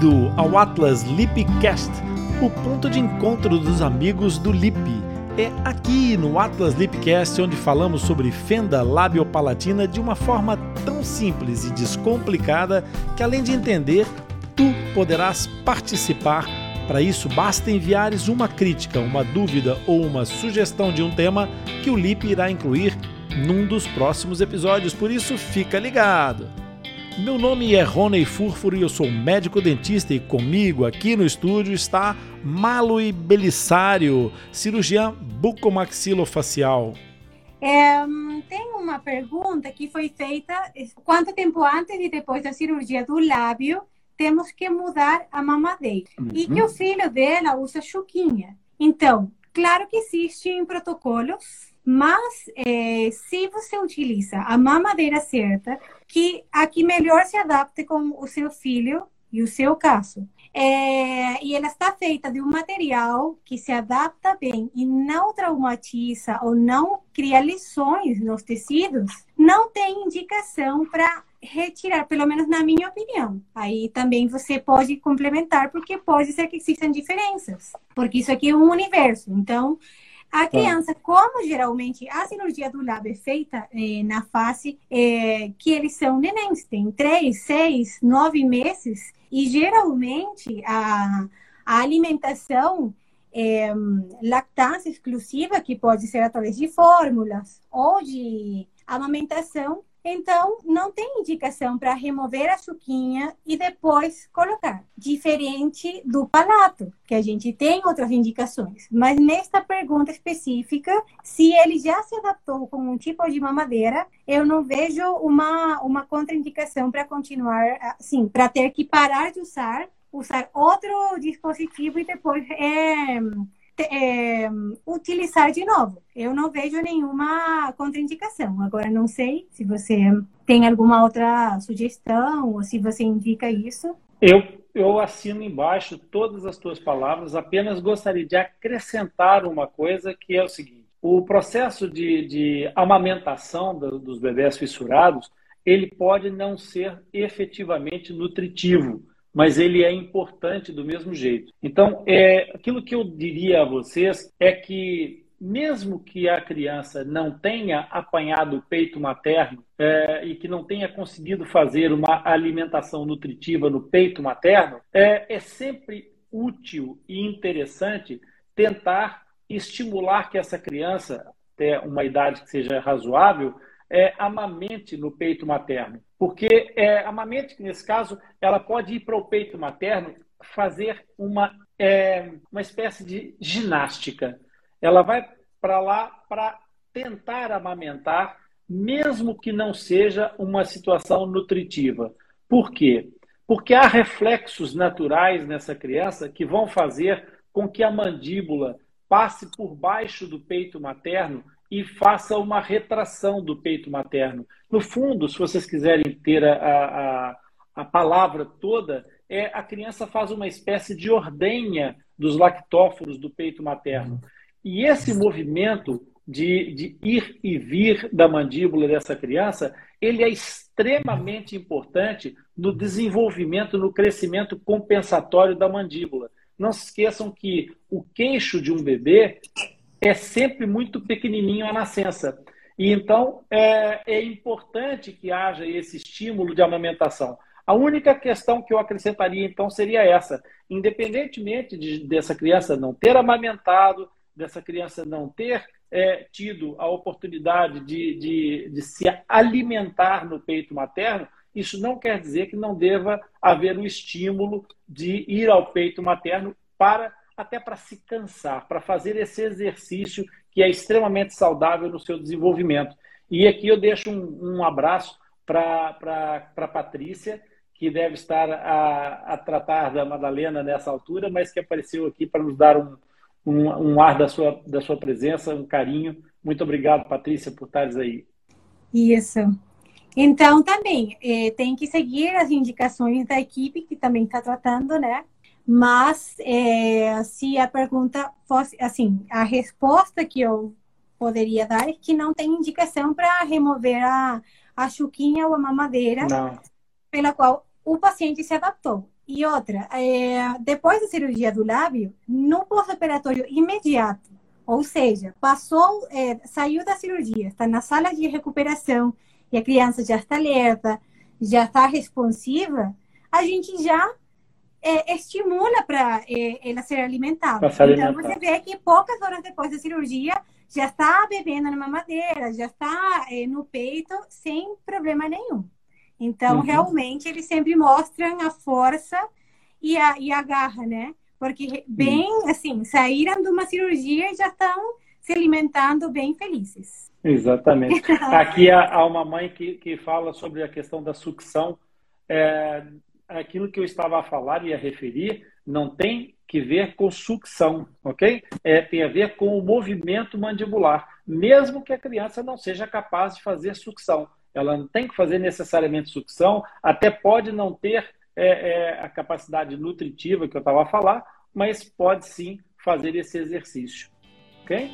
Bem-vindo ao Atlas Lipcast, o ponto de encontro dos amigos do Lip. É aqui no Atlas Lipcast onde falamos sobre fenda labiopalatina de uma forma tão simples e descomplicada que, além de entender, tu poderás participar. Para isso, basta enviares uma crítica, uma dúvida ou uma sugestão de um tema que o Lip irá incluir num dos próximos episódios. Por isso, fica ligado! Meu nome é Rony Furfuro e eu sou médico dentista e comigo aqui no estúdio está Malui Belissário, cirurgiã bucomaxilofacial. É, tem uma pergunta que foi feita: quanto tempo antes e depois da cirurgia do lábio temos que mudar a mamadeira? Uhum. E que o filho dela usa chuquinha. Então, claro que existem protocolos mas é, se você utiliza a mamadeira certa, que a que melhor se adapte com o seu filho e o seu caso. É, e ela está feita de um material que se adapta bem e não traumatiza ou não cria lições nos tecidos, não tem indicação para retirar, pelo menos na minha opinião. Aí também você pode complementar, porque pode ser que existam diferenças, porque isso aqui é um universo. Então, a criança, como geralmente a cirurgia do lábio é feita é, na face é, que eles são nenéns, tem três, seis, nove meses, e geralmente a, a alimentação é, lactância exclusiva, que pode ser através de fórmulas ou de amamentação, então, não tem indicação para remover a chuquinha e depois colocar. Diferente do palato, que a gente tem outras indicações. Mas nesta pergunta específica, se ele já se adaptou com um tipo de mamadeira, eu não vejo uma, uma contraindicação para continuar, assim, para ter que parar de usar, usar outro dispositivo e depois é, é, utilizar de novo. Eu não vejo nenhuma contraindicação. Agora, não sei se você tem alguma outra sugestão ou se você indica isso. Eu, eu assino embaixo todas as tuas palavras, apenas gostaria de acrescentar uma coisa que é o seguinte: o processo de, de amamentação do, dos bebés fissurados ele pode não ser efetivamente nutritivo mas ele é importante do mesmo jeito. Então, é, aquilo que eu diria a vocês é que, mesmo que a criança não tenha apanhado o peito materno é, e que não tenha conseguido fazer uma alimentação nutritiva no peito materno, é, é sempre útil e interessante tentar estimular que essa criança, até uma idade que seja razoável, é, amamente no peito materno. Porque é, a mamete, nesse caso, ela pode ir para o peito materno fazer uma, é, uma espécie de ginástica. Ela vai para lá para tentar amamentar, mesmo que não seja uma situação nutritiva. Por quê? Porque há reflexos naturais nessa criança que vão fazer com que a mandíbula passe por baixo do peito materno e faça uma retração do peito materno. No fundo, se vocês quiserem ter a, a, a palavra toda, é a criança faz uma espécie de ordenha dos lactóforos do peito materno. E esse movimento de, de ir e vir da mandíbula dessa criança, ele é extremamente importante no desenvolvimento, no crescimento compensatório da mandíbula. Não se esqueçam que o queixo de um bebê é sempre muito pequenininho a nascença. E então é, é importante que haja esse estímulo de amamentação. A única questão que eu acrescentaria então seria essa: independentemente de, dessa criança não ter amamentado, dessa criança não ter é, tido a oportunidade de, de, de se alimentar no peito materno, isso não quer dizer que não deva haver o estímulo de ir ao peito materno para até para se cansar, para fazer esse exercício que é extremamente saudável no seu desenvolvimento. E aqui eu deixo um, um abraço para a Patrícia, que deve estar a, a, tratar da Madalena nessa altura, mas que apareceu aqui para nos dar um, um, um, ar da sua, da sua presença, um carinho. Muito obrigado, Patrícia, por estares aí. Isso. Então, também, eh, tem que seguir as indicações da equipe que também está tratando, né? Mas é, se a pergunta fosse assim, a resposta que eu poderia dar é que não tem indicação para remover a, a chuquinha ou a mamadeira não. pela qual o paciente se adaptou. E outra, é, depois da cirurgia do lábio, no pós-operatório imediato, ou seja, passou, é, saiu da cirurgia, está na sala de recuperação e a criança já está alerta, já está responsiva, a gente já é, estimula para é, ela ser alimentada. Então, você vê que poucas horas depois da cirurgia já está bebendo na mamadeira, já está é, no peito sem problema nenhum. Então, uhum. realmente, eles sempre mostram a força e a, e a garra, né? Porque, bem, assim, saíram de uma cirurgia e já estão se alimentando bem felizes. Exatamente. Aqui há, há uma mãe que, que fala sobre a questão da sucção. É, aquilo que eu estava a falar e a referir não tem que ver com sucção, ok? É, tem a ver com o movimento mandibular, mesmo que a criança não seja capaz de fazer sucção. Ela não tem que fazer necessariamente sucção, até pode não ter é, é, a capacidade nutritiva que eu estava a falar, mas pode sim fazer esse exercício, ok?